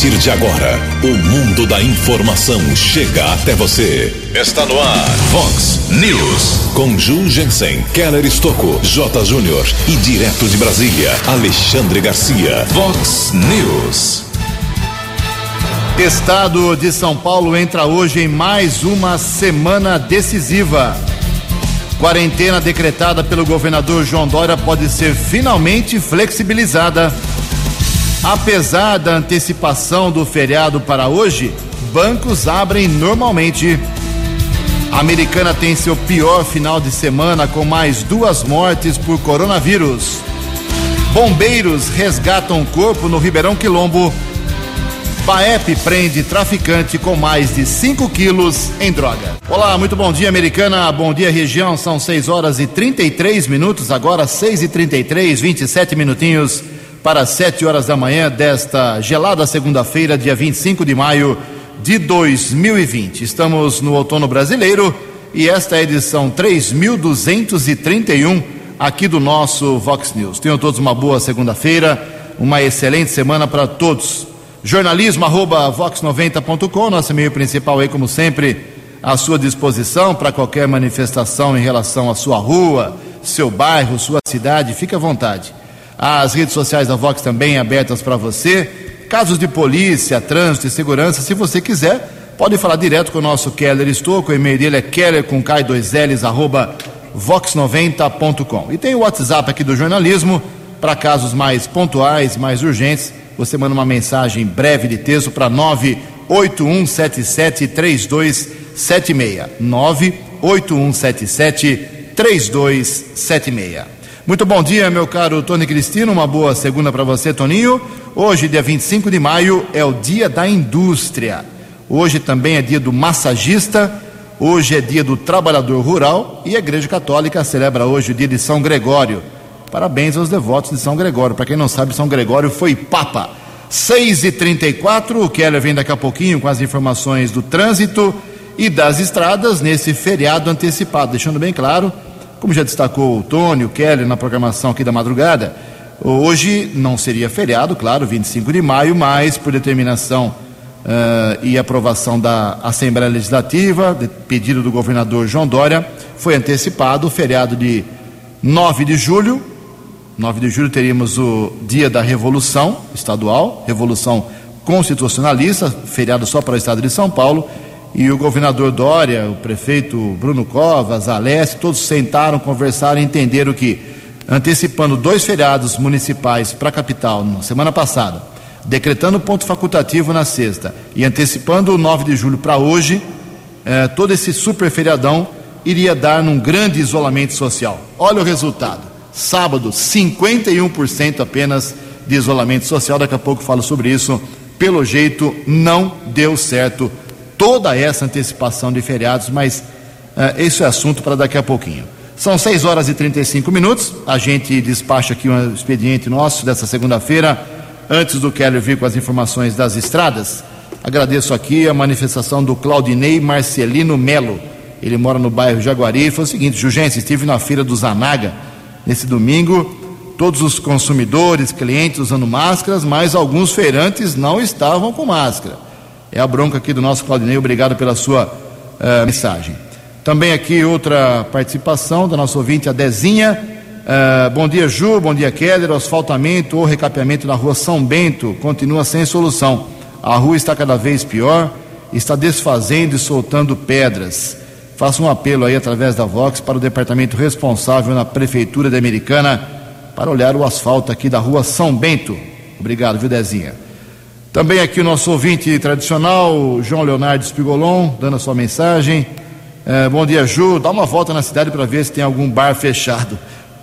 partir de agora, o mundo da informação chega até você. Está no ar, Fox News. Com Ju Jensen, Keller Estocco, J. Júnior e direto de Brasília, Alexandre Garcia. Fox News. Estado de São Paulo entra hoje em mais uma semana decisiva. Quarentena decretada pelo governador João Dória pode ser finalmente flexibilizada. Apesar da antecipação do feriado para hoje, bancos abrem normalmente. A americana tem seu pior final de semana com mais duas mortes por coronavírus. Bombeiros resgatam corpo no Ribeirão Quilombo. Paep prende traficante com mais de 5 quilos em droga. Olá, muito bom dia, americana. Bom dia, região. São 6 horas e 33 minutos, agora 6 e 33, 27 minutinhos para 7 horas da manhã desta gelada segunda-feira, dia 25 de maio de 2020. Estamos no outono brasileiro e esta é a edição 3231 aqui do nosso Vox News. Tenham todos uma boa segunda-feira, uma excelente semana para todos. Jornalismo arroba vox90.com, nosso e-mail principal aí, como sempre, à sua disposição para qualquer manifestação em relação à sua rua, seu bairro, sua cidade, fique à vontade. As redes sociais da Vox também abertas para você. Casos de polícia, trânsito e segurança, se você quiser, pode falar direto com o nosso Keller Estouco. O e-mail dele é keller com K2Ls, arroba vox90.com. E tem o WhatsApp aqui do jornalismo, para casos mais pontuais, mais urgentes você manda uma mensagem breve de texto para 981773276. 981773276. Muito bom dia, meu caro Tony Cristino. Uma boa segunda para você, Toninho. Hoje, dia 25 de maio, é o dia da indústria. Hoje também é dia do massagista. Hoje é dia do trabalhador rural e a Igreja Católica celebra hoje o dia de São Gregório. Parabéns aos devotos de São Gregório. Para quem não sabe, São Gregório foi Papa. 6 e 34 o Keller vem daqui a pouquinho com as informações do trânsito e das estradas nesse feriado antecipado. Deixando bem claro, como já destacou o Tony, o Keller na programação aqui da madrugada, hoje não seria feriado, claro, 25 de maio, mas por determinação uh, e aprovação da Assembleia Legislativa, pedido do governador João Dória, foi antecipado o feriado de 9 de julho. 9 de julho teríamos o dia da Revolução Estadual, Revolução Constitucionalista, feriado só para o estado de São Paulo, e o governador Dória, o prefeito Bruno Covas, Alessio, todos sentaram, conversaram e entenderam que, antecipando dois feriados municipais para a capital na semana passada, decretando ponto facultativo na sexta e antecipando o 9 de julho para hoje, eh, todo esse super feriadão iria dar num grande isolamento social. Olha o resultado. Sábado, 51% apenas de isolamento social. Daqui a pouco falo sobre isso. Pelo jeito, não deu certo toda essa antecipação de feriados, mas uh, isso é assunto para daqui a pouquinho. São 6 horas e 35 minutos. A gente despacha aqui um expediente nosso dessa segunda-feira, antes do Keller vir com as informações das estradas. Agradeço aqui a manifestação do Claudinei Marcelino Melo. Ele mora no bairro Jaguari e foi o seguinte: Jugência, estive na feira do Zanaga nesse domingo, todos os consumidores, clientes usando máscaras, mas alguns feirantes não estavam com máscara. É a bronca aqui do nosso Claudinei, obrigado pela sua uh, mensagem. Também aqui outra participação da nossa ouvinte, a Dezinha. Uh, bom dia, Ju, bom dia, Keller. O asfaltamento ou recapeamento na rua São Bento continua sem solução. A rua está cada vez pior, está desfazendo e soltando pedras. Faço um apelo aí através da Vox para o departamento responsável na Prefeitura da Americana para olhar o asfalto aqui da rua São Bento. Obrigado, viu, Dezinha? Também aqui o nosso ouvinte tradicional, João Leonardo Spigolon, dando a sua mensagem. É, bom dia, Ju. Dá uma volta na cidade para ver se tem algum bar fechado.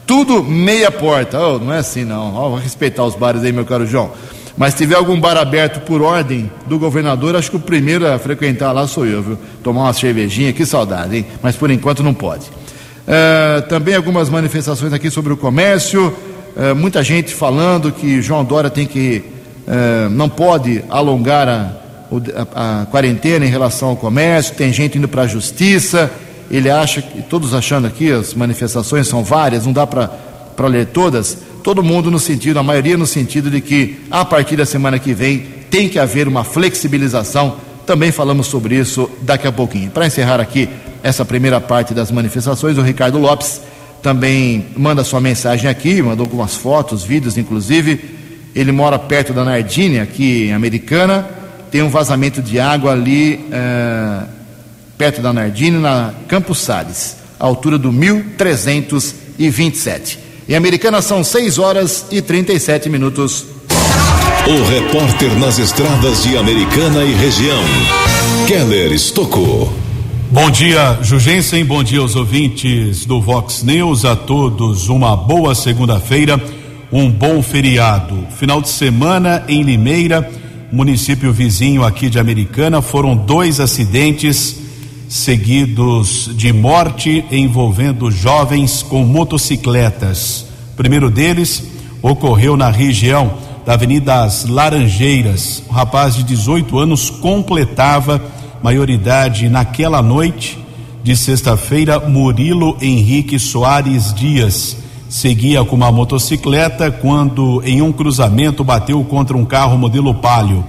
Tudo meia porta. Oh, não é assim, não. Oh, vou respeitar os bares aí, meu caro João. Mas se tiver algum bar aberto por ordem do governador, acho que o primeiro a frequentar lá sou eu, viu? Tomar uma cervejinha, que saudade, hein? Mas por enquanto não pode. Uh, também algumas manifestações aqui sobre o comércio. Uh, muita gente falando que João Dória tem que. Uh, não pode alongar a, a, a, quarentena em relação ao comércio. Tem gente indo para a justiça. Ele acha que. Todos achando aqui, as manifestações são várias, não dá para ler todas todo mundo no sentido, a maioria no sentido de que a partir da semana que vem tem que haver uma flexibilização. Também falamos sobre isso daqui a pouquinho. Para encerrar aqui essa primeira parte das manifestações, o Ricardo Lopes também manda sua mensagem aqui, mandou algumas fotos, vídeos, inclusive. Ele mora perto da Nardini, aqui em Americana. Tem um vazamento de água ali é, perto da Nardini, na Campos Sales, altura do 1327. Em Americana são 6 horas e 37 minutos. O repórter nas estradas de Americana e região, Keller Estocou. Bom dia, Jugensen. Bom dia aos ouvintes do Vox News. A todos uma boa segunda-feira, um bom feriado. Final de semana em Limeira, município vizinho aqui de Americana, foram dois acidentes seguidos de morte envolvendo jovens com motocicletas. O primeiro deles ocorreu na região da Avenida das Laranjeiras. O rapaz de 18 anos completava maioridade naquela noite de sexta-feira, Murilo Henrique Soares Dias seguia com uma motocicleta quando em um cruzamento bateu contra um carro modelo Palio.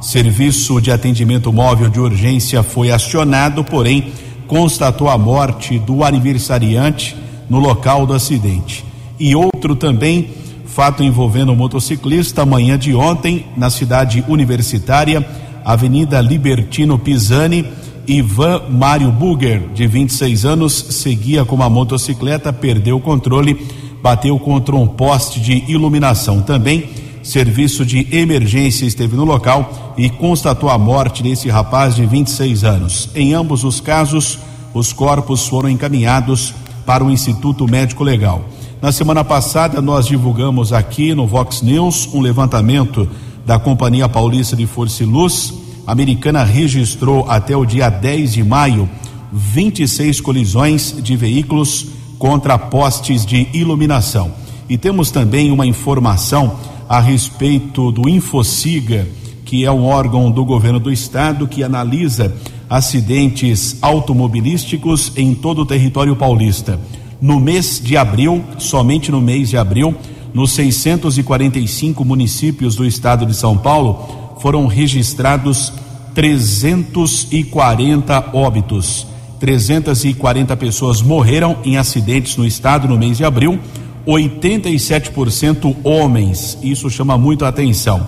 Serviço de atendimento móvel de urgência foi acionado, porém constatou a morte do aniversariante no local do acidente. E outro também, fato envolvendo um motociclista, manhã de ontem, na cidade universitária, Avenida Libertino Pisani. Ivan Mário Buger, de 26 anos, seguia com uma motocicleta, perdeu o controle, bateu contra um poste de iluminação. Também, serviço de emergência esteve no local e constatou a morte desse rapaz de 26 anos. Em ambos os casos, os corpos foram encaminhados para o Instituto Médico Legal. Na semana passada, nós divulgamos aqui no Vox News um levantamento da Companhia Paulista de Força e Luz, a americana registrou até o dia 10 de maio 26 colisões de veículos contra postes de iluminação. E temos também uma informação a respeito do Infociga, que é um órgão do governo do estado que analisa acidentes automobilísticos em todo o território paulista. No mês de abril, somente no mês de abril, nos 645 municípios do estado de São Paulo, foram registrados 340 óbitos. 340 pessoas morreram em acidentes no estado no mês de abril, 87% homens. Isso chama muito a atenção.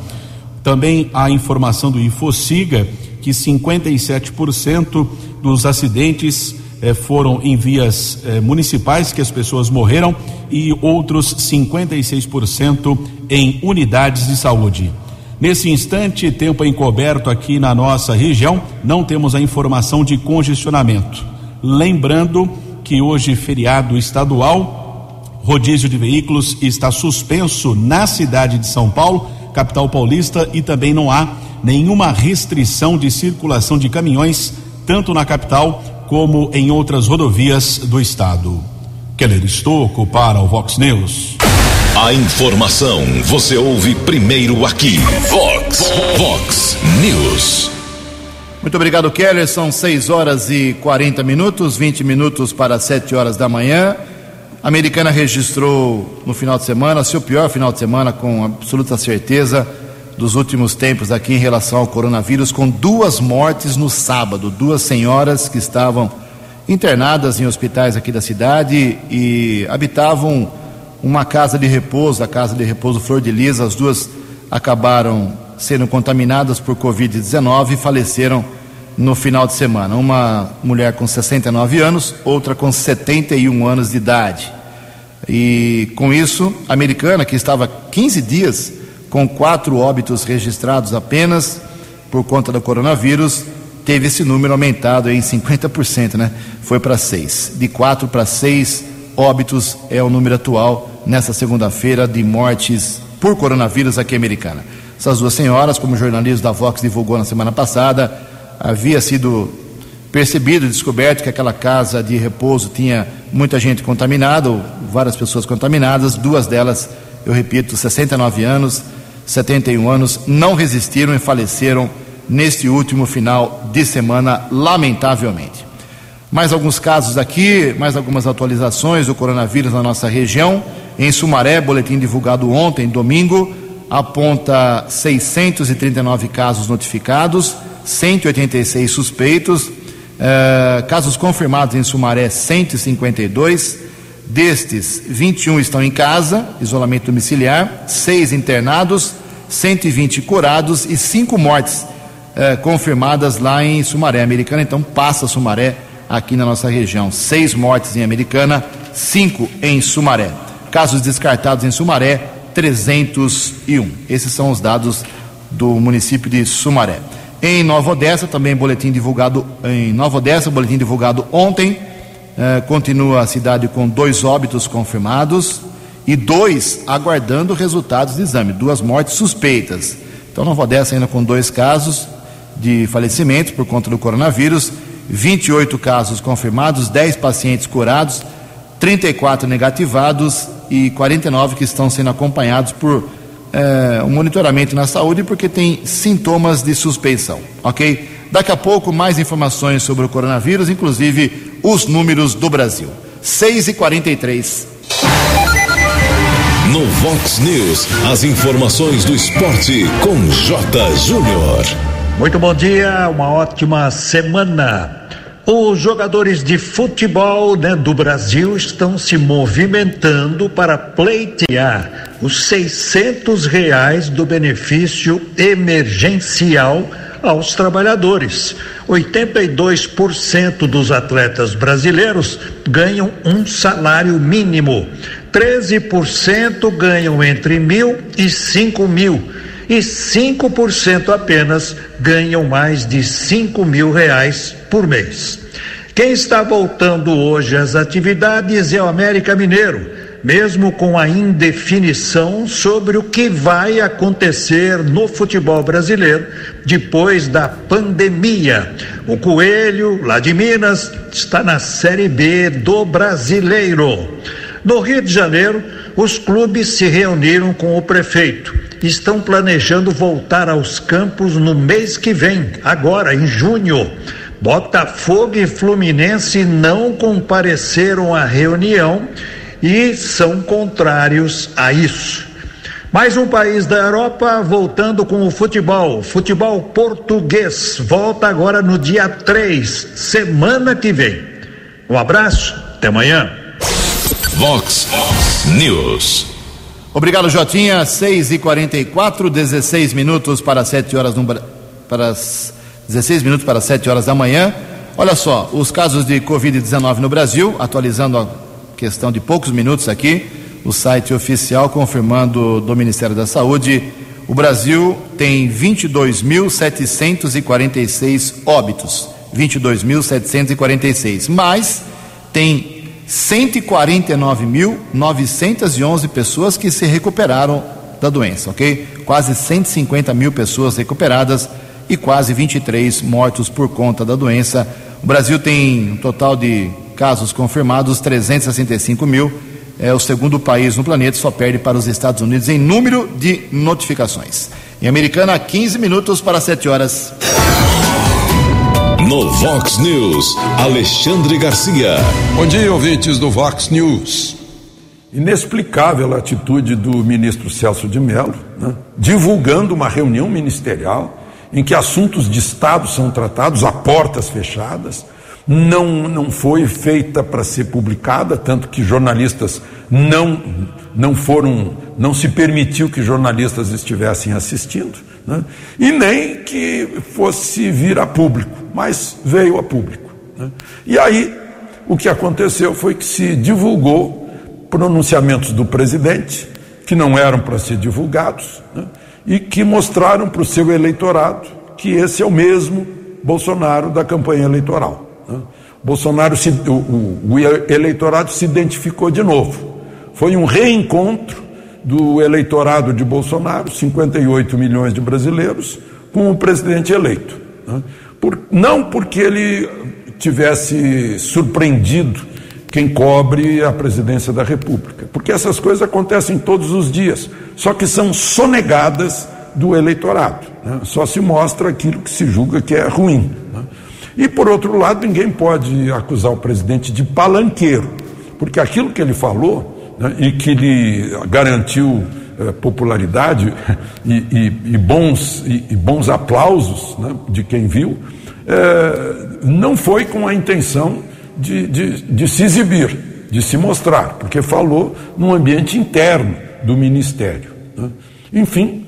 Também a informação do Infociga que 57% dos acidentes eh, foram em vias eh, municipais que as pessoas morreram e outros 56% em unidades de saúde. Nesse instante, tempo encoberto aqui na nossa região, não temos a informação de congestionamento. Lembrando que hoje, feriado estadual, rodízio de veículos está suspenso na cidade de São Paulo, capital paulista, e também não há nenhuma restrição de circulação de caminhões, tanto na capital como em outras rodovias do estado. Keller Estocco para o Vox News. A informação você ouve primeiro aqui. Vox, Vox News. Muito obrigado, Keller. São 6 horas e 40 minutos, 20 minutos para 7 horas da manhã. A americana registrou no final de semana, seu pior final de semana, com absoluta certeza, dos últimos tempos aqui em relação ao coronavírus, com duas mortes no sábado, duas senhoras que estavam internadas em hospitais aqui da cidade e habitavam uma casa de repouso, a casa de repouso Flor de Lis, as duas acabaram sendo contaminadas por Covid-19 e faleceram no final de semana. Uma mulher com 69 anos, outra com 71 anos de idade. E com isso, a americana, que estava 15 dias com quatro óbitos registrados apenas por conta do coronavírus, teve esse número aumentado em 50%, né? Foi para seis. De quatro para seis óbitos é o número atual nessa segunda-feira de mortes por coronavírus aqui americana. Essas duas senhoras, como o jornalismo da Vox divulgou na semana passada, havia sido percebido, descoberto que aquela casa de repouso tinha muita gente contaminada, ou várias pessoas contaminadas, duas delas, eu repito, 69 anos, 71 anos, não resistiram e faleceram neste último final de semana, lamentavelmente. Mais alguns casos aqui, mais algumas atualizações do coronavírus na nossa região. Em Sumaré, boletim divulgado ontem, domingo, aponta 639 casos notificados, 186 suspeitos, uh, casos confirmados em Sumaré 152. Destes, 21 estão em casa, isolamento domiciliar, 6 internados, 120 curados e 5 mortes uh, confirmadas lá em Sumaré, Americana. Então, passa Sumaré aqui na nossa região. Seis mortes em Americana, cinco em Sumaré. Casos descartados em Sumaré, 301. Esses são os dados do município de Sumaré. Em Nova Odessa, também boletim divulgado em Nova Odessa, boletim divulgado ontem. Eh, continua a cidade com dois óbitos confirmados e dois aguardando resultados de exame, duas mortes suspeitas. Então, Nova Odessa ainda com dois casos de falecimento por conta do coronavírus, 28 casos confirmados, 10 pacientes curados, 34 negativados e 49 que estão sendo acompanhados por é, um monitoramento na saúde porque tem sintomas de suspeição, ok? Daqui a pouco mais informações sobre o coronavírus, inclusive os números do Brasil. 6 e 43 No Vox News, as informações do esporte com J. Júnior. Muito bom dia, uma ótima semana. Os jogadores de futebol né, do Brasil estão se movimentando para pleitear os 600 reais do benefício emergencial aos trabalhadores. 82% dos atletas brasileiros ganham um salário mínimo. 13% ganham entre mil e cinco mil e 5% apenas ganham mais de 5 mil reais por mês. Quem está voltando hoje às atividades é o América Mineiro, mesmo com a indefinição sobre o que vai acontecer no futebol brasileiro depois da pandemia. O Coelho, lá de Minas, está na Série B do Brasileiro. No Rio de Janeiro, os clubes se reuniram com o prefeito. Estão planejando voltar aos campos no mês que vem, agora, em junho. Botafogo e Fluminense não compareceram à reunião e são contrários a isso. Mais um país da Europa voltando com o futebol. Futebol português volta agora no dia 3, semana que vem. Um abraço, até amanhã. Vox News. Obrigado, Jotinha. 6 e 44 16 minutos para 7 horas no, para as 16 minutos para 7 horas da manhã. Olha só, os casos de Covid-19 no Brasil, atualizando a questão de poucos minutos aqui, o site oficial confirmando do Ministério da Saúde, o Brasil tem 22.746 óbitos. 22.746, mas tem 149.911 pessoas que se recuperaram da doença, ok? Quase 150 mil pessoas recuperadas e quase 23 mortos por conta da doença. O Brasil tem um total de casos confirmados 365 mil. É o segundo país no planeta, só perde para os Estados Unidos em número de notificações. Em Americana, 15 minutos para 7 horas. No Vox News, Alexandre Garcia. Bom dia, ouvintes do Vox News. Inexplicável a atitude do ministro Celso de Mello, né? divulgando uma reunião ministerial em que assuntos de Estado são tratados a portas fechadas, não, não foi feita para ser publicada, tanto que jornalistas não, não foram, não se permitiu que jornalistas estivessem assistindo, né? e nem que fosse vir a público, mas veio a público. Né? E aí, o que aconteceu foi que se divulgou pronunciamentos do presidente, que não eram para ser divulgados, né? e que mostraram para o seu eleitorado que esse é o mesmo Bolsonaro da campanha eleitoral. Né? Bolsonaro, se, o, o, o eleitorado se identificou de novo. Foi um reencontro do eleitorado de Bolsonaro, 58 milhões de brasileiros, com o presidente eleito. Né? Por, não porque ele tivesse surpreendido quem cobre a presidência da República, porque essas coisas acontecem todos os dias, só que são sonegadas do eleitorado. Né? Só se mostra aquilo que se julga que é ruim. Né? E, por outro lado, ninguém pode acusar o presidente de palanqueiro, porque aquilo que ele falou né, e que lhe garantiu eh, popularidade e, e, e bons, e, bons aplausos né, de quem viu, eh, não foi com a intenção de, de, de se exibir, de se mostrar, porque falou num ambiente interno do ministério. Né? Enfim,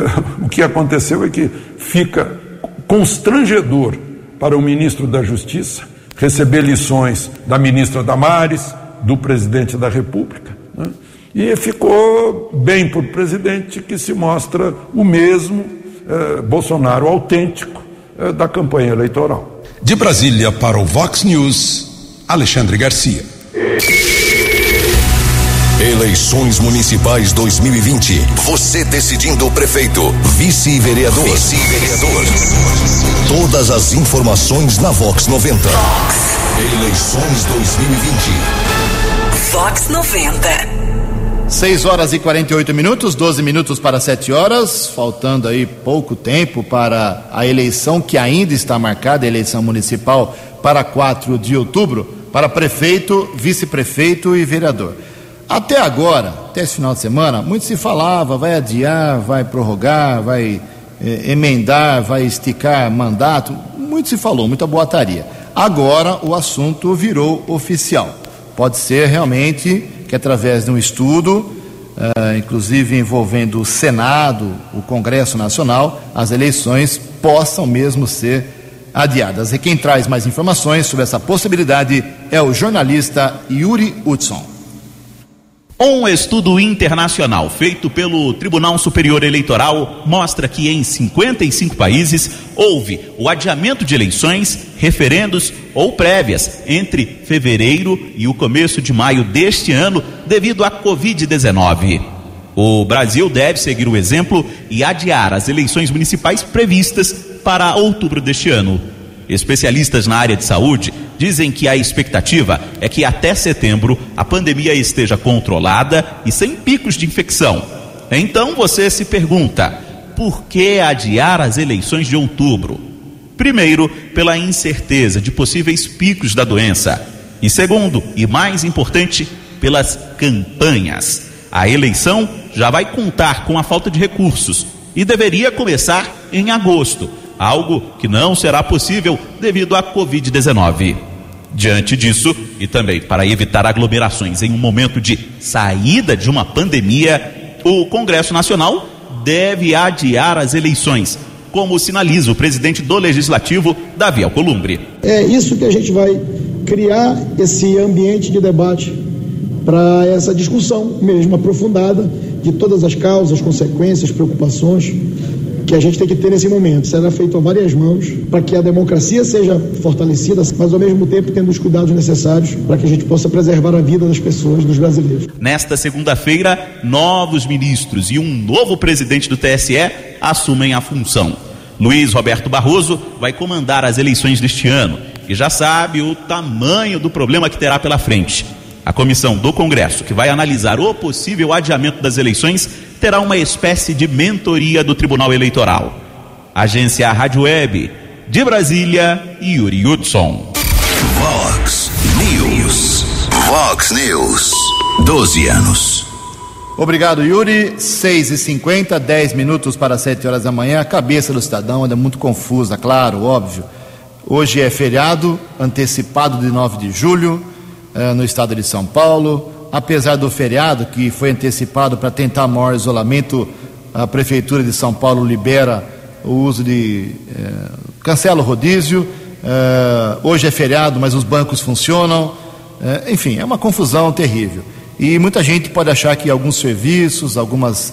o que aconteceu é que fica constrangedor para o ministro da Justiça receber lições da ministra Damares, do presidente da República. Né? E ficou bem o presidente que se mostra o mesmo eh, Bolsonaro autêntico eh, da campanha eleitoral. De Brasília para o Vox News, Alexandre Garcia. Eleições Municipais 2020. Você decidindo o prefeito, vice-vereador. Vice-vereador. Todas as informações na Vox 90. Vox. Eleições 2020. Vox 90. 6 horas e 48 minutos, 12 minutos para 7 horas, faltando aí pouco tempo para a eleição que ainda está marcada, a eleição municipal para 4 de outubro, para prefeito, vice-prefeito e vereador. Até agora, até esse final de semana, muito se falava, vai adiar, vai prorrogar, vai eh, emendar, vai esticar mandato, muito se falou, muita boataria. Agora o assunto virou oficial. Pode ser realmente que através de um estudo, uh, inclusive envolvendo o Senado, o Congresso Nacional, as eleições possam mesmo ser adiadas. E quem traz mais informações sobre essa possibilidade é o jornalista Yuri Hudson. Um estudo internacional feito pelo Tribunal Superior Eleitoral mostra que em 55 países houve o adiamento de eleições, referendos ou prévias entre fevereiro e o começo de maio deste ano devido à Covid-19. O Brasil deve seguir o exemplo e adiar as eleições municipais previstas para outubro deste ano. Especialistas na área de saúde dizem que a expectativa é que até setembro a pandemia esteja controlada e sem picos de infecção. Então você se pergunta: por que adiar as eleições de outubro? Primeiro, pela incerteza de possíveis picos da doença. E segundo, e mais importante, pelas campanhas. A eleição já vai contar com a falta de recursos e deveria começar em agosto algo que não será possível devido à Covid-19. Diante disso, e também para evitar aglomerações em um momento de saída de uma pandemia, o Congresso Nacional deve adiar as eleições, como sinaliza o presidente do Legislativo, Davi Alcolumbre. É isso que a gente vai criar esse ambiente de debate para essa discussão mesmo aprofundada de todas as causas, consequências, preocupações que a gente tem que ter nesse momento. Será feito a várias mãos para que a democracia seja fortalecida, mas ao mesmo tempo tendo os cuidados necessários para que a gente possa preservar a vida das pessoas, dos brasileiros. Nesta segunda-feira, novos ministros e um novo presidente do TSE assumem a função. Luiz Roberto Barroso vai comandar as eleições deste ano e já sabe o tamanho do problema que terá pela frente. A comissão do Congresso, que vai analisar o possível adiamento das eleições, terá uma espécie de mentoria do Tribunal Eleitoral. Agência Rádio Web, de Brasília, Yuri Hudson. Vox News. Vox News. 12 anos. Obrigado, Yuri. 6 e 50 10 minutos para 7 horas da manhã. A cabeça do cidadão anda muito confusa, claro, óbvio. Hoje é feriado, antecipado de 9 de julho, eh, no estado de São Paulo apesar do feriado que foi antecipado para tentar maior isolamento, a Prefeitura de São Paulo libera o uso de. Eh, cancela o rodízio. Eh, hoje é feriado, mas os bancos funcionam. Enfim, é uma confusão terrível. E muita gente pode achar que alguns serviços, algumas,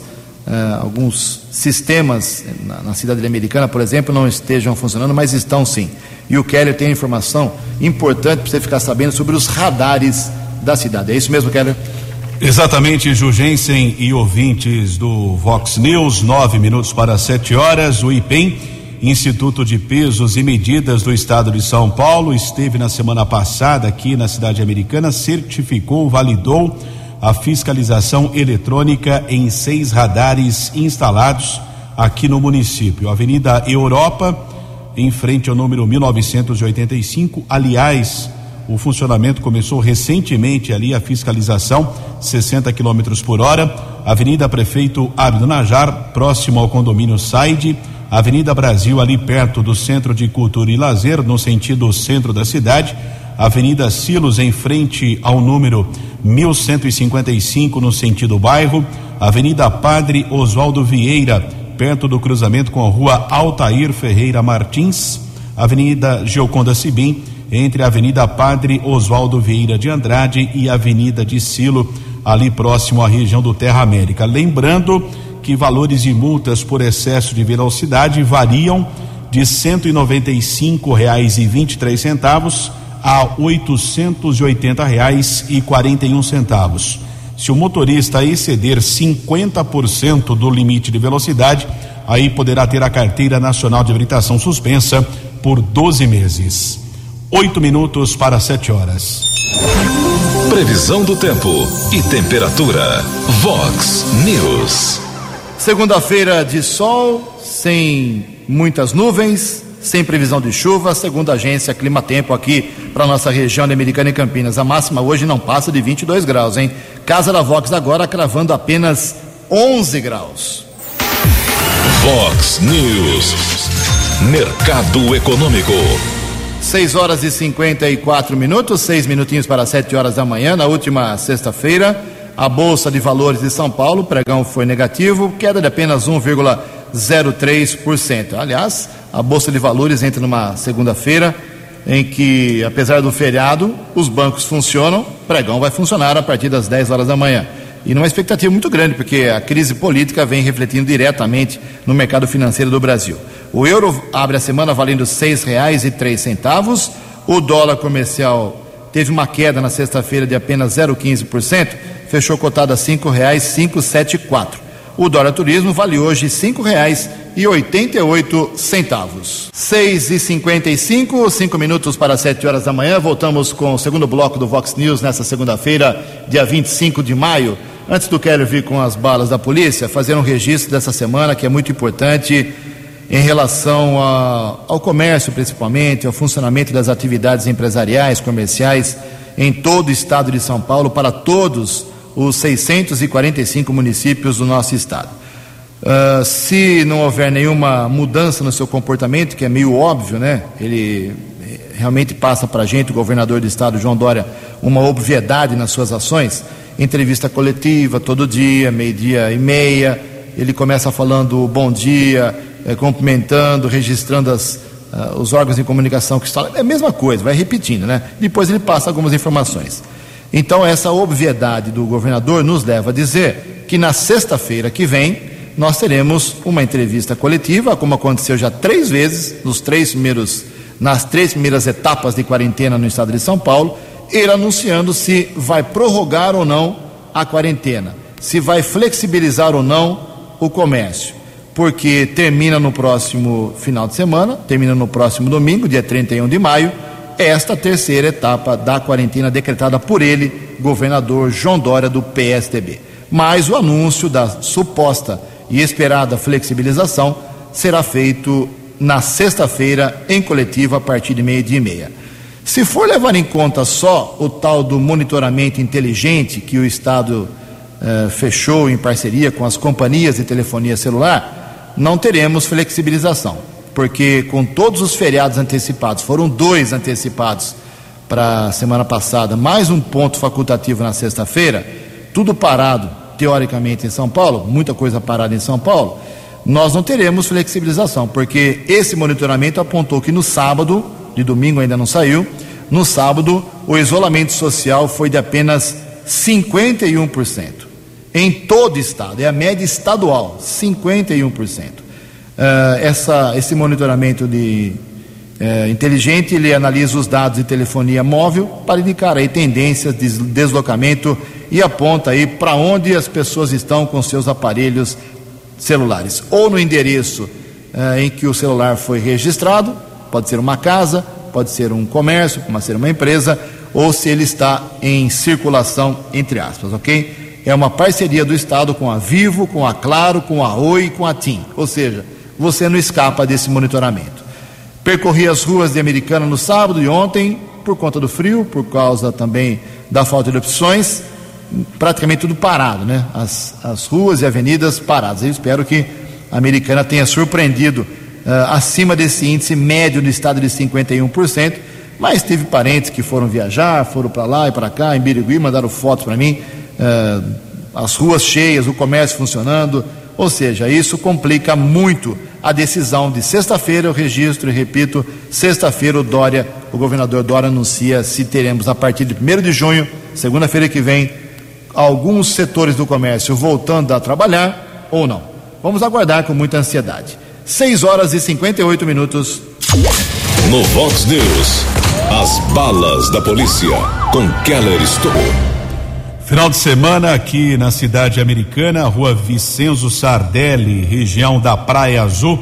alguns sistemas na, na cidade americana, por exemplo, não estejam funcionando, mas estão sim. E o Keller tem informação importante para você ficar sabendo sobre os radares da cidade. É isso mesmo, Keller? Exatamente, Jugensen e ouvintes do Vox News, nove minutos para sete horas. O IPEM, Instituto de Pesos e Medidas do Estado de São Paulo, esteve na semana passada aqui na cidade americana, certificou, validou a fiscalização eletrônica em seis radares instalados aqui no município. Avenida Europa, em frente ao número 1985. Aliás, o funcionamento começou recentemente ali a fiscalização, 60 km por hora. Avenida Prefeito Abdo Najar, próximo ao condomínio Saide, Avenida Brasil, ali perto do Centro de Cultura e Lazer, no sentido centro da cidade, Avenida Silos, em frente ao número 1155, no sentido bairro, Avenida Padre Oswaldo Vieira, perto do cruzamento com a Rua Altair Ferreira Martins, Avenida Gioconda Sibim, entre a Avenida Padre Oswaldo Vieira de Andrade e Avenida de Silo, ali próximo à região do Terra América. Lembrando que valores de multas por excesso de velocidade variam de R$ 195,23 a R$ 880,41. Se o motorista exceder 50% do limite de velocidade, aí poderá ter a carteira nacional de habilitação suspensa por 12 meses. Oito minutos para sete horas. Previsão do tempo e temperatura. Vox News. Segunda-feira de sol, sem muitas nuvens, sem previsão de chuva, segundo a agência Clima Tempo aqui para nossa região de Americana e Campinas. A máxima hoje não passa de 22 graus, hein? Casa da Vox agora cravando apenas 11 graus. Vox News. Mercado Econômico. 6 horas e 54 minutos, seis minutinhos para 7 horas da manhã, na última sexta-feira. A Bolsa de Valores de São Paulo, o pregão foi negativo, queda de apenas 1,03%. Aliás, a Bolsa de Valores entra numa segunda-feira em que, apesar do feriado, os bancos funcionam, pregão vai funcionar a partir das 10 horas da manhã. E numa expectativa muito grande, porque a crise política vem refletindo diretamente no mercado financeiro do Brasil. O euro abre a semana valendo R$ 6,03. O dólar comercial teve uma queda na sexta-feira de apenas 0,15%, fechou cotado a R$ 5,574. O dólar turismo vale hoje R$ 5,88 centavos. 6 e 55 cinco minutos para 7 horas da manhã. Voltamos com o segundo bloco do Vox News nesta segunda-feira, dia 25 de maio. Antes do Keller vir com as balas da polícia, fazer um registro dessa semana que é muito importante em relação a, ao comércio, principalmente, ao funcionamento das atividades empresariais, comerciais em todo o estado de São Paulo, para todos os 645 municípios do nosso estado. Uh, se não houver nenhuma mudança no seu comportamento, que é meio óbvio, né? Ele eh, realmente passa para a gente, o governador do estado, João Dória, uma obviedade nas suas ações. Entrevista coletiva todo dia, meio-dia e meia. Ele começa falando bom dia, eh, cumprimentando, registrando as, uh, os órgãos de comunicação que estão. É a mesma coisa, vai repetindo, né? Depois ele passa algumas informações. Então, essa obviedade do governador nos leva a dizer que na sexta-feira que vem nós teremos uma entrevista coletiva, como aconteceu já três vezes nos três primeiros, nas três primeiras etapas de quarentena no estado de São Paulo, ele anunciando se vai prorrogar ou não a quarentena, se vai flexibilizar ou não o comércio, porque termina no próximo final de semana, termina no próximo domingo, dia 31 de maio esta terceira etapa da quarentena decretada por ele, governador João Dória, do PSDB. Mas o anúncio da suposta e esperada flexibilização será feito na sexta-feira, em coletiva, a partir de meio-dia e meia. Se for levar em conta só o tal do monitoramento inteligente que o Estado eh, fechou em parceria com as companhias de telefonia celular, não teremos flexibilização porque com todos os feriados antecipados, foram dois antecipados para a semana passada, mais um ponto facultativo na sexta-feira, tudo parado, teoricamente, em São Paulo, muita coisa parada em São Paulo, nós não teremos flexibilização, porque esse monitoramento apontou que no sábado, de domingo ainda não saiu, no sábado o isolamento social foi de apenas 51%. Em todo o estado, é a média estadual, 51%. Uh, essa, esse monitoramento de, uh, inteligente ele analisa os dados de telefonia móvel para indicar aí tendências de deslocamento e aponta aí para onde as pessoas estão com seus aparelhos celulares, ou no endereço uh, em que o celular foi registrado, pode ser uma casa, pode ser um comércio, pode ser uma empresa, ou se ele está em circulação, entre aspas, ok? É uma parceria do Estado com a Vivo, com a Claro, com a Oi e com a TIM, ou seja, você não escapa desse monitoramento. Percorri as ruas de Americana no sábado e ontem, por conta do frio, por causa também da falta de opções, praticamente tudo parado, né? As, as ruas e avenidas paradas. Eu espero que a americana tenha surpreendido uh, acima desse índice médio no estado de 51%, mas teve parentes que foram viajar, foram para lá e para cá, em Birigui, mandaram fotos para mim, uh, as ruas cheias, o comércio funcionando, ou seja, isso complica muito a decisão de sexta-feira, eu registro e repito, sexta-feira o Dória, o governador Dória anuncia se teremos a partir de 1 de junho, segunda-feira que vem, alguns setores do comércio voltando a trabalhar ou não. Vamos aguardar com muita ansiedade. 6 horas e 58 minutos. No Vox News, as balas da polícia com Keller Estocou. Final de semana aqui na cidade americana, rua Vicenzo Sardelli, região da Praia Azul,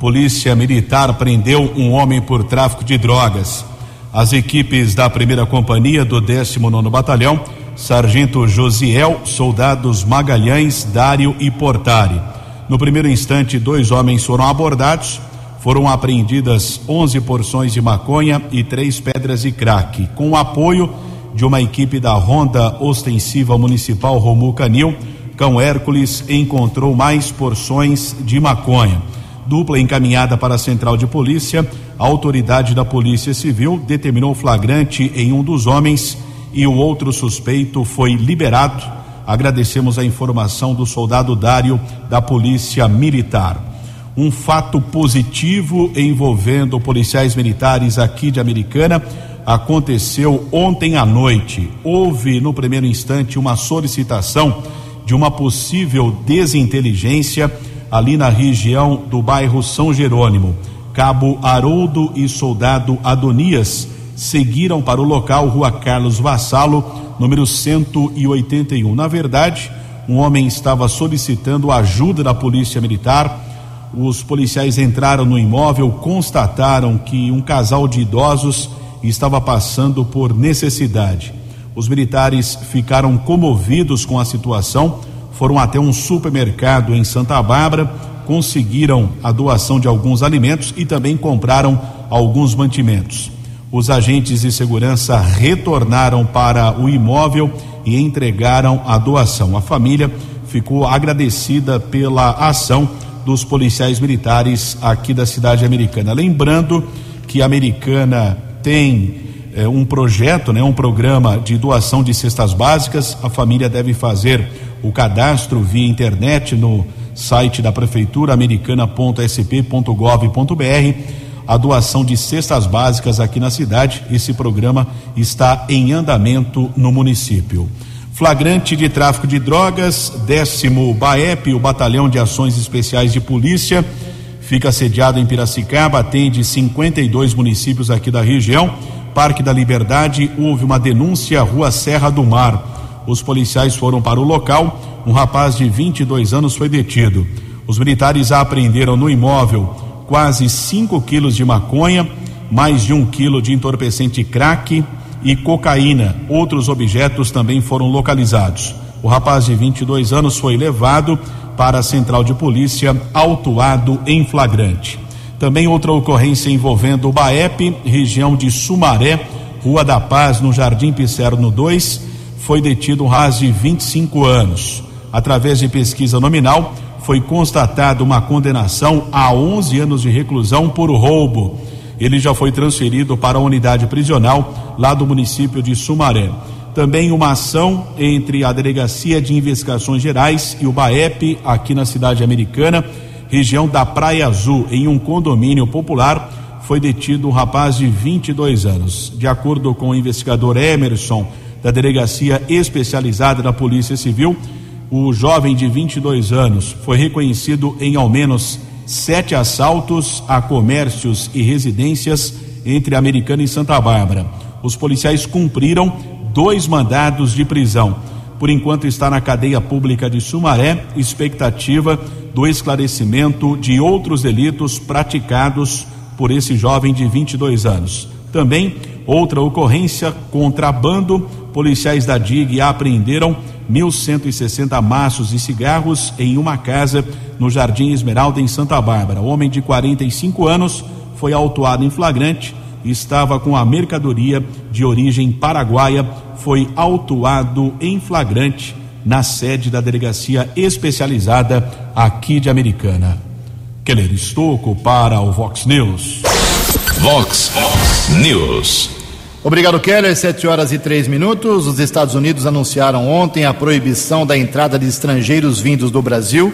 polícia militar prendeu um homem por tráfico de drogas. As equipes da primeira companhia do 19 Batalhão, Sargento Josiel, soldados Magalhães, Dário e Portari. No primeiro instante, dois homens foram abordados. Foram apreendidas 11 porções de maconha e três pedras de crack, com apoio de uma equipe da Ronda Ostensiva Municipal Romu Canil, Cão Hércules encontrou mais porções de maconha. Dupla encaminhada para a central de polícia, a autoridade da Polícia Civil determinou flagrante em um dos homens e o outro suspeito foi liberado. Agradecemos a informação do soldado Dário da Polícia Militar. Um fato positivo envolvendo policiais militares aqui de Americana aconteceu ontem à noite. Houve, no primeiro instante, uma solicitação de uma possível desinteligência ali na região do bairro São Jerônimo. Cabo Haroldo e soldado Adonias seguiram para o local, Rua Carlos Vassalo, número 181. Na verdade, um homem estava solicitando ajuda da Polícia Militar. Os policiais entraram no imóvel, constataram que um casal de idosos e estava passando por necessidade. Os militares ficaram comovidos com a situação, foram até um supermercado em Santa Bárbara, conseguiram a doação de alguns alimentos e também compraram alguns mantimentos. Os agentes de segurança retornaram para o imóvel e entregaram a doação. A família ficou agradecida pela ação dos policiais militares aqui da cidade americana. Lembrando que a americana tem é, um projeto, né, um programa de doação de cestas básicas. A família deve fazer o cadastro via internet no site da prefeitura americana.sp.gov.br. A doação de cestas básicas aqui na cidade. Esse programa está em andamento no município. Flagrante de tráfico de drogas, décimo BAEP, o Batalhão de Ações Especiais de Polícia fica sediado em Piracicaba, atende 52 municípios aqui da região. Parque da Liberdade, houve uma denúncia, Rua Serra do Mar. Os policiais foram para o local. Um rapaz de 22 anos foi detido. Os militares apreenderam no imóvel quase 5 quilos de maconha, mais de um quilo de entorpecente crack e cocaína. Outros objetos também foram localizados. O rapaz de 22 anos foi levado para a central de polícia, autuado em flagrante. Também outra ocorrência envolvendo o BAEP, região de Sumaré, Rua da Paz, no Jardim Pisserno 2, foi detido um rapaz de 25 anos. Através de pesquisa nominal, foi constatada uma condenação a 11 anos de reclusão por roubo. Ele já foi transferido para a unidade prisional lá do município de Sumaré também uma ação entre a Delegacia de Investigações Gerais e o BAEP aqui na cidade americana, região da Praia Azul, em um condomínio popular, foi detido um rapaz de 22 anos. De acordo com o investigador Emerson, da Delegacia Especializada da Polícia Civil, o jovem de 22 anos foi reconhecido em ao menos sete assaltos a comércios e residências entre Americana e Santa Bárbara. Os policiais cumpriram dois mandados de prisão. Por enquanto está na cadeia pública de Sumaré, expectativa do esclarecimento de outros delitos praticados por esse jovem de 22 anos. Também outra ocorrência contrabando, policiais da DIG apreenderam 1.160 maços de cigarros em uma casa no Jardim Esmeralda em Santa Bárbara. O homem de 45 anos foi autuado em flagrante estava com a mercadoria de origem paraguaia, foi autuado em flagrante na sede da delegacia especializada aqui de Americana. Keller Estocco para o Vox News. Vox News. Obrigado, Keller. Sete horas e três minutos. Os Estados Unidos anunciaram ontem a proibição da entrada de estrangeiros vindos do Brasil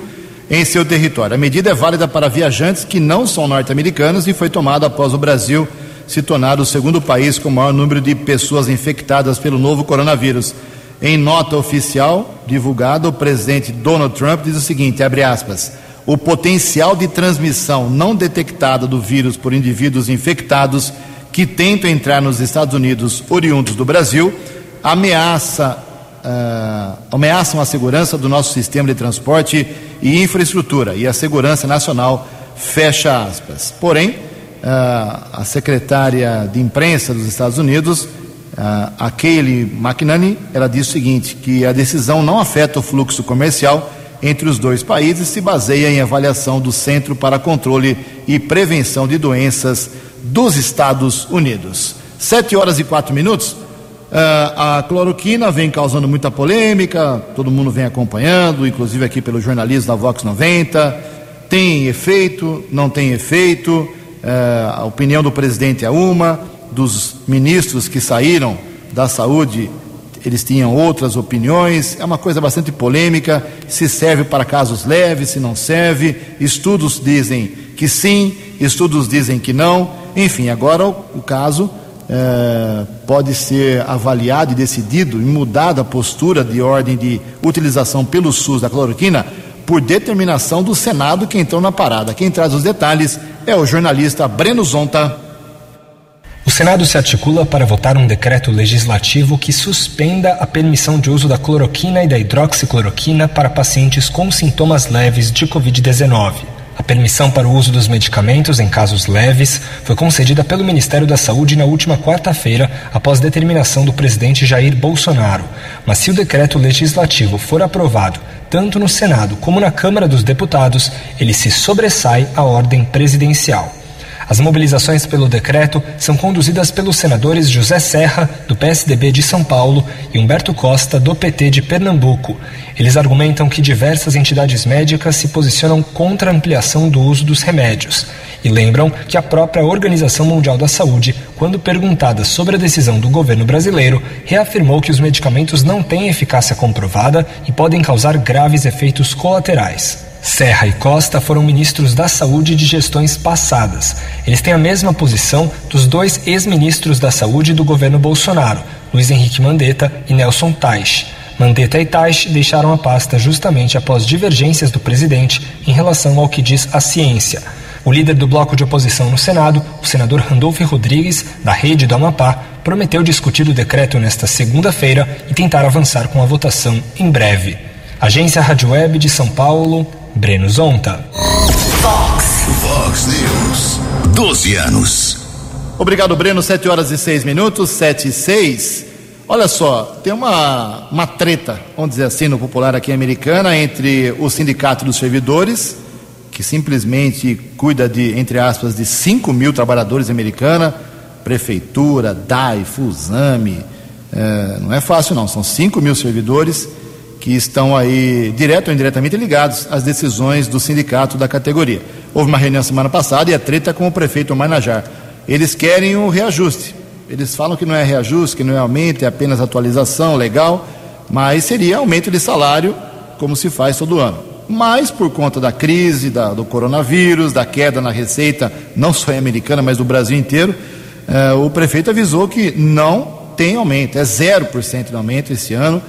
em seu território. A medida é válida para viajantes que não são norte-americanos e foi tomada após o Brasil se tornar o segundo país com o maior número de pessoas infectadas pelo novo coronavírus. Em nota oficial divulgada, o presidente Donald Trump diz o seguinte: abre aspas. O potencial de transmissão não detectada do vírus por indivíduos infectados que tentam entrar nos Estados Unidos oriundos do Brasil ameaça, uh, ameaçam a segurança do nosso sistema de transporte e infraestrutura e a segurança nacional, fecha aspas. Porém, a secretária de imprensa dos Estados Unidos Uh, a McNanny, ela diz o seguinte, que a decisão não afeta o fluxo comercial entre os dois países, se baseia em avaliação do Centro para Controle e Prevenção de Doenças dos Estados Unidos. Sete horas e quatro minutos. Uh, a cloroquina vem causando muita polêmica, todo mundo vem acompanhando, inclusive aqui pelo jornalismo da Vox 90. Tem efeito, não tem efeito, uh, a opinião do presidente é uma dos ministros que saíram da saúde, eles tinham outras opiniões, é uma coisa bastante polêmica, se serve para casos leves, se não serve, estudos dizem que sim, estudos dizem que não, enfim, agora o, o caso é, pode ser avaliado e decidido e mudada a postura de ordem de utilização pelo SUS da cloroquina por determinação do Senado que entrou na parada. Quem traz os detalhes é o jornalista Breno Zonta. O Senado se articula para votar um decreto legislativo que suspenda a permissão de uso da cloroquina e da hidroxicloroquina para pacientes com sintomas leves de Covid-19. A permissão para o uso dos medicamentos em casos leves foi concedida pelo Ministério da Saúde na última quarta-feira, após determinação do presidente Jair Bolsonaro. Mas se o decreto legislativo for aprovado, tanto no Senado como na Câmara dos Deputados, ele se sobressai à ordem presidencial. As mobilizações pelo decreto são conduzidas pelos senadores José Serra, do PSDB de São Paulo, e Humberto Costa, do PT de Pernambuco. Eles argumentam que diversas entidades médicas se posicionam contra a ampliação do uso dos remédios e lembram que a própria Organização Mundial da Saúde, quando perguntada sobre a decisão do governo brasileiro, reafirmou que os medicamentos não têm eficácia comprovada e podem causar graves efeitos colaterais. Serra e Costa foram ministros da Saúde de gestões passadas. Eles têm a mesma posição dos dois ex-ministros da Saúde do governo Bolsonaro, Luiz Henrique Mandetta e Nelson Teich. Mandetta e Teich deixaram a pasta justamente após divergências do presidente em relação ao que diz a ciência. O líder do bloco de oposição no Senado, o senador Randolfo Rodrigues, da Rede do Amapá, prometeu discutir o decreto nesta segunda-feira e tentar avançar com a votação em breve. Agência Rádio Web de São Paulo, Breno Zonta. Fox. Fox News. 12 anos. Obrigado, Breno. 7 horas e 6 minutos, 7 e 6. Olha só, tem uma, uma treta, vamos dizer assim, no popular aqui americana, entre o Sindicato dos Servidores, que simplesmente cuida de, entre aspas, de 5 mil trabalhadores americana, prefeitura, DAI, Fusame, é, não é fácil não, são 5 mil servidores que estão aí, direto ou indiretamente, ligados às decisões do sindicato da categoria. Houve uma reunião semana passada e a treta com o prefeito Marnajar. Eles querem o reajuste. Eles falam que não é reajuste, que não é aumento, é apenas atualização, legal, mas seria aumento de salário, como se faz todo ano. Mas por conta da crise, da, do coronavírus, da queda na receita, não só em americana, mas do Brasil inteiro, eh, o prefeito avisou que não tem aumento, é 0% de aumento esse ano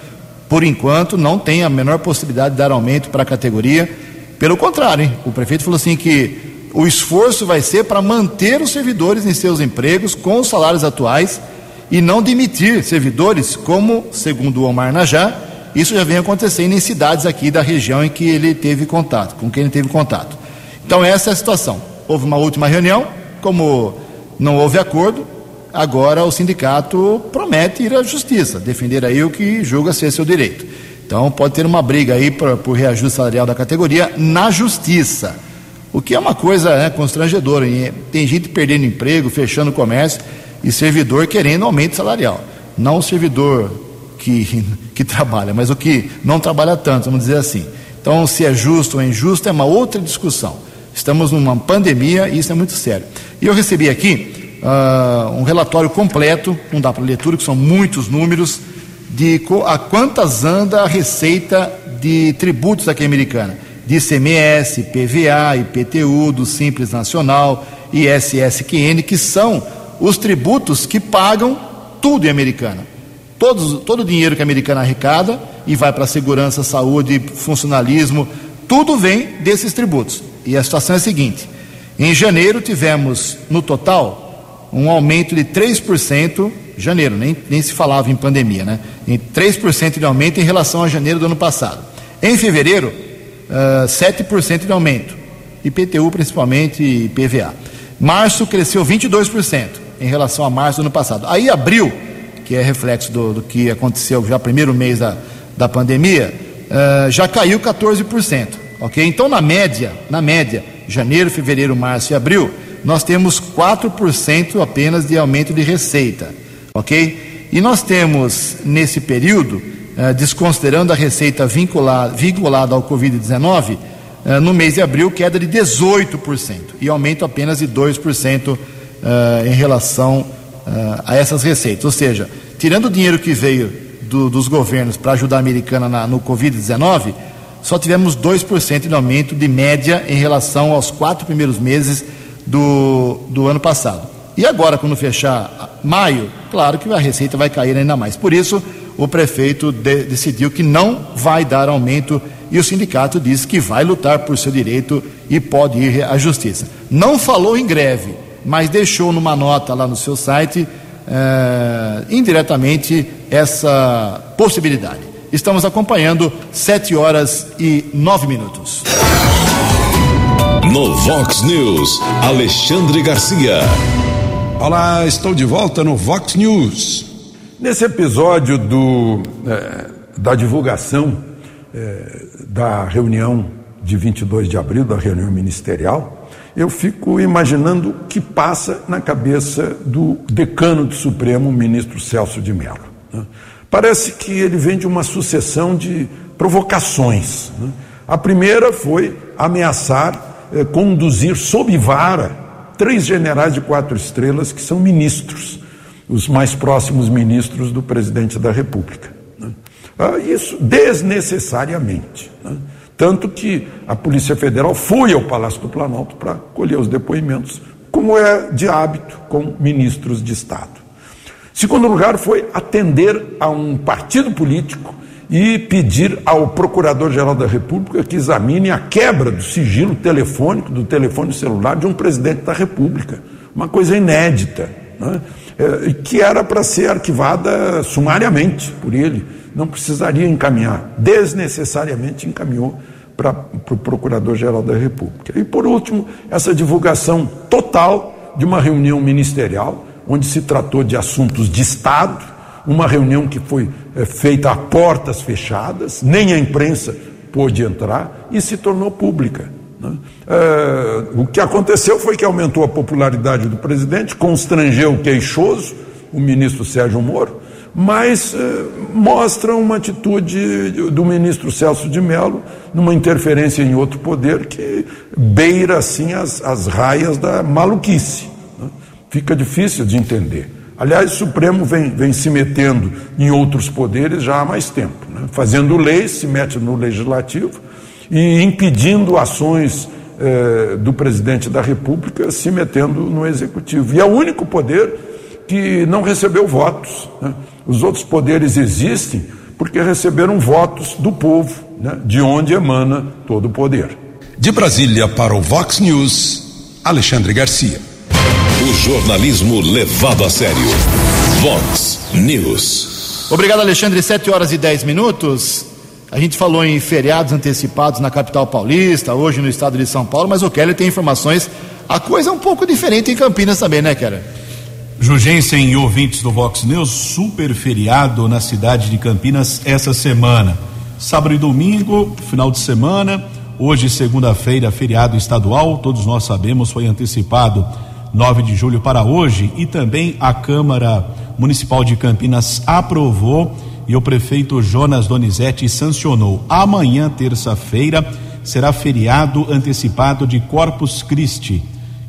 por enquanto, não tem a menor possibilidade de dar aumento para a categoria. Pelo contrário, hein? o prefeito falou assim que o esforço vai ser para manter os servidores em seus empregos com os salários atuais e não demitir servidores, como, segundo o Omar Najá, isso já vem acontecendo em cidades aqui da região em que ele teve contato, com quem ele teve contato. Então, essa é a situação. Houve uma última reunião, como não houve acordo, agora o sindicato promete ir à justiça, defender aí o que julga ser seu direito. Então pode ter uma briga aí por, por reajuste salarial da categoria na justiça. O que é uma coisa né, constrangedora. Tem gente perdendo emprego, fechando comércio e servidor querendo aumento salarial. Não o servidor que, que trabalha, mas o que não trabalha tanto, vamos dizer assim. Então, se é justo ou injusto é uma outra discussão. Estamos numa pandemia e isso é muito sério. E eu recebi aqui uh, um relatório completo, não dá para ler tudo, que são muitos números, de a quantas anda a receita de tributos aqui americana. De ICMS, PVA, IPTU, do Simples Nacional, ISSQN, que são os tributos que pagam tudo em Americana. Todos, todo o dinheiro que a Americana arrecada e vai para segurança, saúde, funcionalismo, tudo vem desses tributos. E a situação é a seguinte: em janeiro tivemos, no total, um aumento de 3%, janeiro, nem, nem se falava em pandemia, né? Em 3% de aumento em relação a janeiro do ano passado. Em fevereiro, uh, ah, 7% de aumento, IPTU principalmente e PVA. Março cresceu 22% em relação a março do ano passado. Aí abril, que é reflexo do, do que aconteceu já primeiro mês da, da pandemia, uh, já caiu 14%. Ok? Então, na média, na média, janeiro, fevereiro, março e abril, nós temos 4% apenas de aumento de receita. Ok? E nós temos, nesse período, uh, desconsiderando a receita vinculada, vinculada ao Covid-19, uh, no mês de abril, queda de 18% e aumento apenas de 2% uh, em relação a essas receitas. Ou seja, tirando o dinheiro que veio do, dos governos para ajudar a americana na, no Covid-19, só tivemos 2% de aumento de média em relação aos quatro primeiros meses do, do ano passado. E agora, quando fechar maio, claro que a receita vai cair ainda mais. Por isso, o prefeito de, decidiu que não vai dar aumento e o sindicato disse que vai lutar por seu direito e pode ir à justiça. Não falou em greve, mas deixou numa nota lá no seu site, eh, indiretamente, essa possibilidade. Estamos acompanhando, 7 horas e 9 minutos. No Vox News, Alexandre Garcia. Olá, estou de volta no Vox News. Nesse episódio do, é, da divulgação é, da reunião de 22 de abril, da reunião ministerial, eu fico imaginando o que passa na cabeça do decano do Supremo, o ministro Celso de Mello. Né? Parece que ele vem de uma sucessão de provocações. Né? A primeira foi ameaçar eh, conduzir sob vara três generais de quatro estrelas que são ministros, os mais próximos ministros do presidente da República. Né? Ah, isso desnecessariamente. Né? Tanto que a Polícia Federal foi ao Palácio do Planalto para colher os depoimentos, como é de hábito com ministros de Estado. Segundo lugar, foi atender a um partido político e pedir ao Procurador-Geral da República que examine a quebra do sigilo telefônico, do telefone celular de um presidente da República. Uma coisa inédita, né? é, que era para ser arquivada sumariamente por ele. Não precisaria encaminhar, desnecessariamente encaminhou para o pro Procurador-Geral da República. E, por último, essa divulgação total de uma reunião ministerial onde se tratou de assuntos de Estado, uma reunião que foi feita a portas fechadas, nem a imprensa pôde entrar e se tornou pública. Né? É, o que aconteceu foi que aumentou a popularidade do presidente, constrangeu o queixoso, o ministro Sérgio Moro, mas é, mostra uma atitude do ministro Celso de Mello numa interferência em outro poder que beira assim as, as raias da maluquice fica difícil de entender. Aliás, o Supremo vem, vem se metendo em outros poderes já há mais tempo, né? fazendo leis, se mete no legislativo e impedindo ações eh, do presidente da República se metendo no executivo. E é o único poder que não recebeu votos. Né? Os outros poderes existem porque receberam votos do povo, né? de onde emana todo o poder. De Brasília para o Vox News, Alexandre Garcia. O jornalismo levado a sério. Vox News. Obrigado, Alexandre. 7 horas e 10 minutos. A gente falou em feriados antecipados na capital paulista, hoje no estado de São Paulo, mas o Keller tem informações. A coisa é um pouco diferente em Campinas também, né, Keller? Jugensen e ouvintes do Vox News, super feriado na cidade de Campinas essa semana. Sábado e domingo, final de semana, Hoje, segunda-feira, feriado estadual, todos nós sabemos, foi antecipado 9 de julho para hoje e também a Câmara Municipal de Campinas aprovou e o prefeito Jonas Donizete sancionou. Amanhã, terça-feira, será feriado antecipado de Corpus Christi,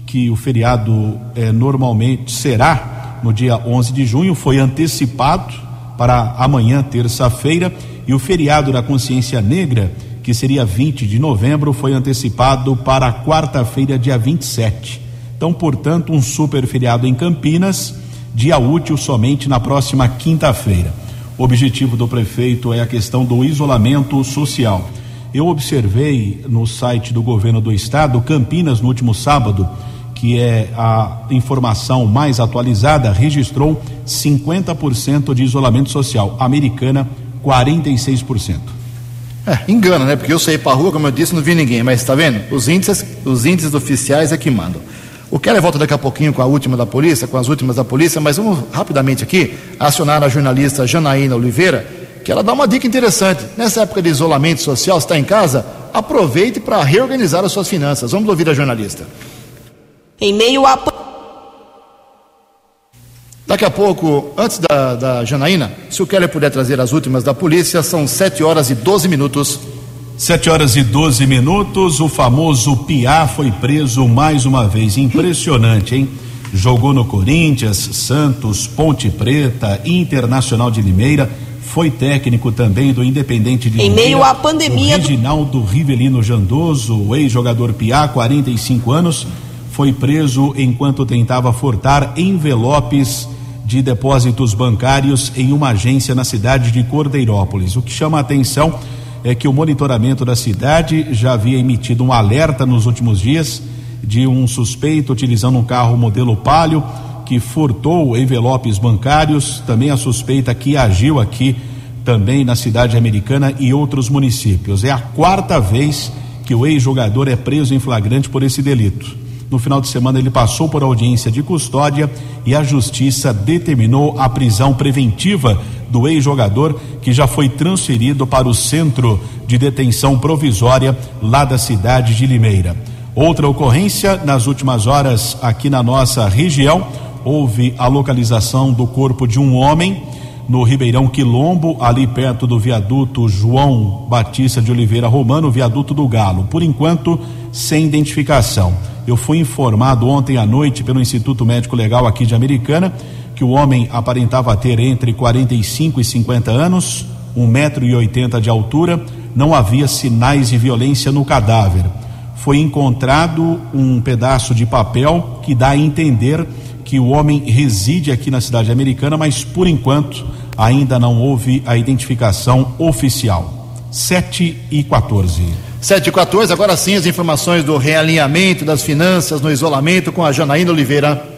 que o feriado eh, normalmente será no dia 11 de junho, foi antecipado para amanhã, terça-feira, e o feriado da Consciência Negra, que seria 20 de novembro, foi antecipado para quarta-feira, dia 27. Então, portanto, um super feriado em Campinas, dia útil somente na próxima quinta-feira. O objetivo do prefeito é a questão do isolamento social. Eu observei no site do governo do estado, Campinas, no último sábado, que é a informação mais atualizada, registrou 50% de isolamento social. Americana, 46%. É, engana, né? Porque eu saí para rua, como eu disse, não vi ninguém, mas está vendo? Os índices, os índices oficiais é que mandam. O Keller volta daqui a pouquinho com a última da polícia, com as últimas da polícia, mas vamos rapidamente aqui acionar a jornalista Janaína Oliveira, que ela dá uma dica interessante. Nessa época de isolamento social, está em casa, aproveite para reorganizar as suas finanças. Vamos ouvir a jornalista. Em meio a. Daqui a pouco, antes da, da Janaína, se o Keller puder trazer as últimas da polícia, são 7 horas e 12 minutos. 7 horas e 12 minutos, o famoso Piá foi preso mais uma vez. Impressionante, hein? Jogou no Corinthians, Santos, Ponte Preta, Internacional de Limeira. Foi técnico também do Independente de Em Limeira. meio à pandemia O do- Reginaldo Rivelino Jandoso, ex-jogador Piá, 45 anos, foi preso enquanto tentava furtar envelopes de depósitos bancários em uma agência na cidade de Cordeirópolis. O que chama a atenção é que o monitoramento da cidade já havia emitido um alerta nos últimos dias de um suspeito utilizando um carro modelo Palio que furtou envelopes bancários, também a suspeita que agiu aqui também na cidade americana e outros municípios. É a quarta vez que o ex-jogador é preso em flagrante por esse delito. No final de semana, ele passou por audiência de custódia e a justiça determinou a prisão preventiva do ex-jogador, que já foi transferido para o centro de detenção provisória lá da cidade de Limeira. Outra ocorrência, nas últimas horas aqui na nossa região, houve a localização do corpo de um homem no Ribeirão Quilombo, ali perto do viaduto João Batista de Oliveira Romano, viaduto do Galo. Por enquanto, sem identificação. Eu fui informado ontem à noite pelo Instituto Médico Legal aqui de Americana que o homem aparentava ter entre 45 e 50 anos, 1,80m de altura, não havia sinais de violência no cadáver. Foi encontrado um pedaço de papel que dá a entender que o homem reside aqui na cidade americana, mas por enquanto ainda não houve a identificação oficial. 7 e 14. 7 e 14, agora sim as informações do realinhamento das finanças no isolamento com a Janaína Oliveira.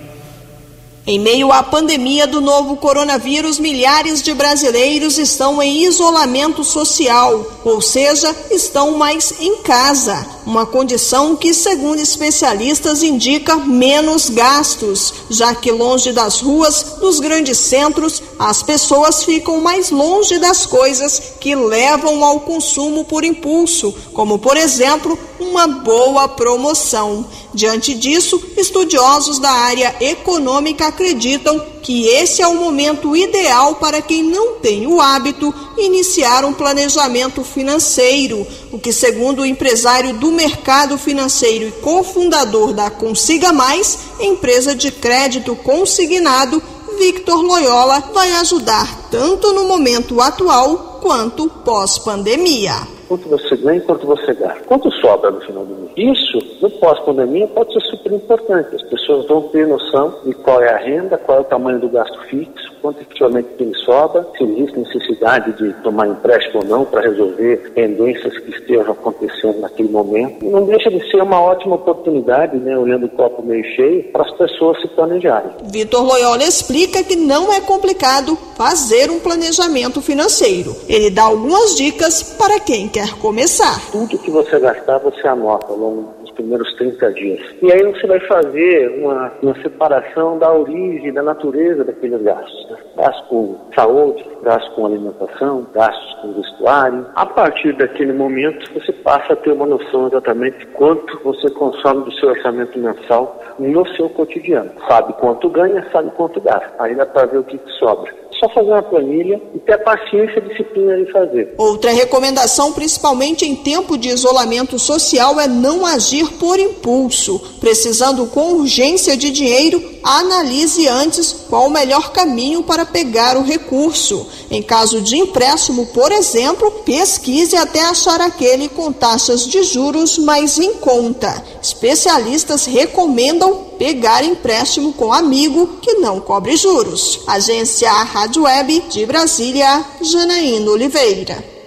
Em meio à pandemia do novo coronavírus, milhares de brasileiros estão em isolamento social, ou seja, estão mais em casa. Uma condição que, segundo especialistas, indica menos gastos, já que longe das ruas, dos grandes centros, as pessoas ficam mais longe das coisas que levam ao consumo por impulso, como, por exemplo, uma boa promoção. Diante disso, estudiosos da área econômica acreditam que esse é o momento ideal para quem não tem o hábito iniciar um planejamento financeiro, o que, segundo o empresário do mercado financeiro e cofundador da Consiga Mais, empresa de crédito consignado, Victor Loyola, vai ajudar tanto no momento atual quanto pós-pandemia. Quanto você ganha e quanto você gasta. Quanto sobra no final do mês? Isso, no pós-pandemia, pode ser super importante. As pessoas vão ter noção de qual é a renda, qual é o tamanho do gasto fixo, quanto efetivamente tem sobra, se existe necessidade de tomar empréstimo ou não para resolver pendências que estejam acontecendo naquele momento. Não deixa de ser uma ótima oportunidade, né, olhando o copo meio cheio, para as pessoas se planejarem. Vitor Loyola explica que não é complicado fazer um planejamento financeiro. Ele dá algumas dicas para quem quer começar. Tudo que você gastar, você anota ao longo dos primeiros 30 dias. E aí você vai fazer uma, uma separação da origem, da natureza daqueles gastos. Né? Gastos com saúde, gastos com alimentação, gastos com vestuário. A partir daquele momento, você passa a ter uma noção exatamente de quanto você consome do seu orçamento mensal no seu cotidiano. Sabe quanto ganha, sabe quanto gasta. Dá para ver o que sobra só fazer uma planilha e ter a paciência e disciplina de fazer. Outra recomendação, principalmente em tempo de isolamento social, é não agir por impulso. Precisando com urgência de dinheiro, analise antes qual o melhor caminho para pegar o recurso. Em caso de empréstimo, por exemplo, pesquise até achar aquele com taxas de juros mais em conta. Especialistas recomendam pegar empréstimo com amigo que não cobre juros. Agência Rádio Web de Brasília, Janaína Oliveira.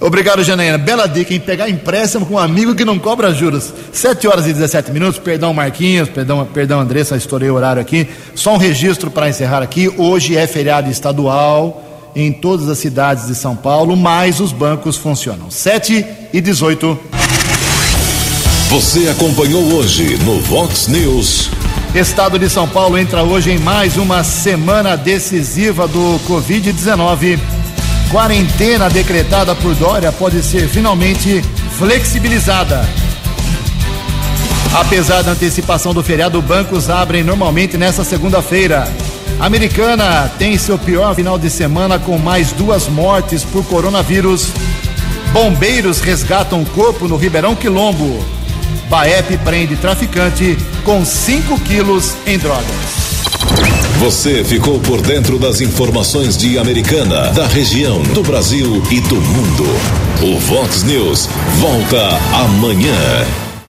Obrigado, Janaína. Bela dica em pegar empréstimo com um amigo que não cobra juros. 7 horas e 17 minutos. Perdão, Marquinhos. Perdão, perdão Andressa, estourei o horário aqui. Só um registro para encerrar aqui. Hoje é feriado estadual em todas as cidades de São Paulo, mas os bancos funcionam. 7 e 18. Você acompanhou hoje no Vox News. Estado de São Paulo entra hoje em mais uma semana decisiva do Covid-19. Quarentena decretada por Dória pode ser finalmente flexibilizada. Apesar da antecipação do feriado, bancos abrem normalmente nesta segunda-feira. Americana tem seu pior final de semana com mais duas mortes por coronavírus. Bombeiros resgatam corpo no Ribeirão Quilombo. Baep prende traficante com 5 quilos em drogas. Você ficou por dentro das informações de Americana, da região, do Brasil e do mundo. O Vox News volta amanhã.